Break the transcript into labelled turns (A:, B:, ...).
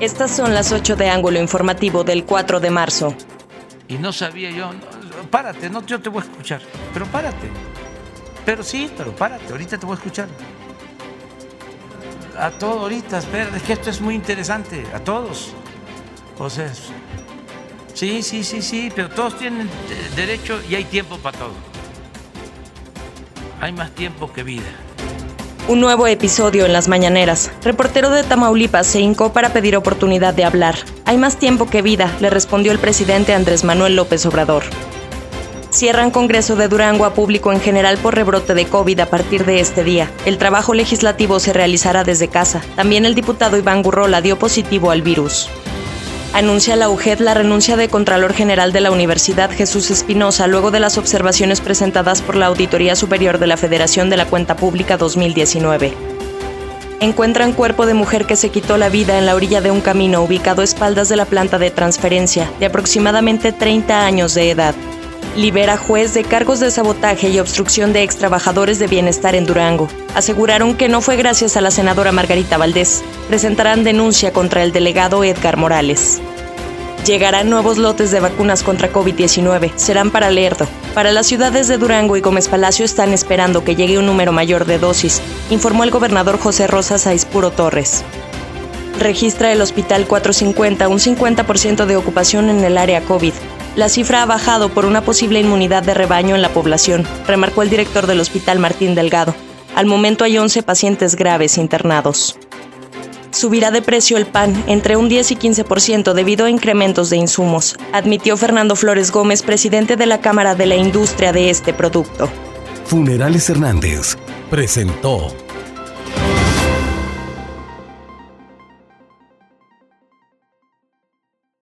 A: Estas son las 8 de ángulo informativo del 4 de marzo.
B: Y no sabía yo, párate, no, yo te voy a escuchar, pero párate. Pero sí, pero párate, ahorita te voy a escuchar. A todo ahorita, espera, es que esto es muy interesante, a todos. O sea, sí, sí, sí, sí, pero todos tienen derecho y hay tiempo para todo. Hay más tiempo que vida.
A: Un nuevo episodio en las mañaneras. Reportero de Tamaulipas se hincó para pedir oportunidad de hablar. Hay más tiempo que vida, le respondió el presidente Andrés Manuel López Obrador. Cierran Congreso de Durango a público en general por rebrote de COVID a partir de este día. El trabajo legislativo se realizará desde casa. También el diputado Iván Gurrola dio positivo al virus anuncia la UGED la renuncia de Contralor General de la Universidad Jesús Espinosa luego de las observaciones presentadas por la Auditoría Superior de la Federación de la Cuenta Pública 2019. Encuentran cuerpo de mujer que se quitó la vida en la orilla de un camino ubicado a espaldas de la planta de transferencia, de aproximadamente 30 años de edad. Libera juez de cargos de sabotaje y obstrucción de ex trabajadores de bienestar en Durango. Aseguraron que no fue gracias a la senadora Margarita Valdés. Presentarán denuncia contra el delegado Edgar Morales. Llegarán nuevos lotes de vacunas contra COVID-19. Serán para Lerdo. Para las ciudades de Durango y Gómez Palacio están esperando que llegue un número mayor de dosis, informó el gobernador José Rosa Aispuro Torres registra el Hospital 450 un 50% de ocupación en el área COVID. La cifra ha bajado por una posible inmunidad de rebaño en la población, remarcó el director del Hospital Martín Delgado. Al momento hay 11 pacientes graves internados. Subirá de precio el pan entre un 10 y 15% debido a incrementos de insumos, admitió Fernando Flores Gómez, presidente de la Cámara de la Industria de este producto.
C: Funerales Hernández presentó